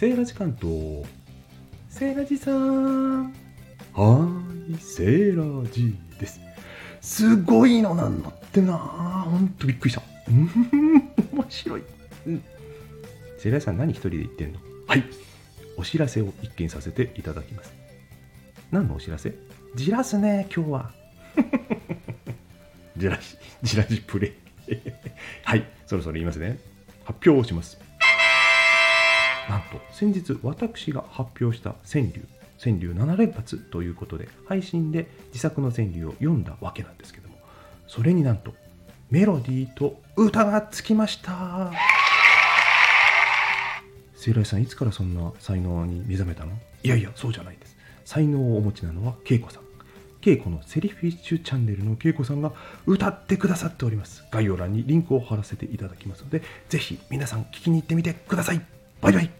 セーラジ関東セーラジさん。はーいセーラジです。すごいのなんのってなほんとびっくりした。うん 面白い、うん、セーラジさん何一人で言ってんの？はい。お知らせを一見させていただきます。何のお知らせ？じらすね今日は。じらしじらしプレイ。はい。そろそろ言いますね。発表をします先日私が発表した川柳川柳7連発ということで配信で自作の川柳を読んだわけなんですけどもそれになんとメロディーと歌がつきました。セイライさんいつからそんな才能に目覚めたの？いやいやそうじゃないです。才能をお持ちなのは恵子さん。恵子のセリフィッシュチャンネルの恵子さんが歌ってくださっております。概要欄にリンクを貼らせていただきますのでぜひ皆さん聞きに行ってみてください。バイバイ。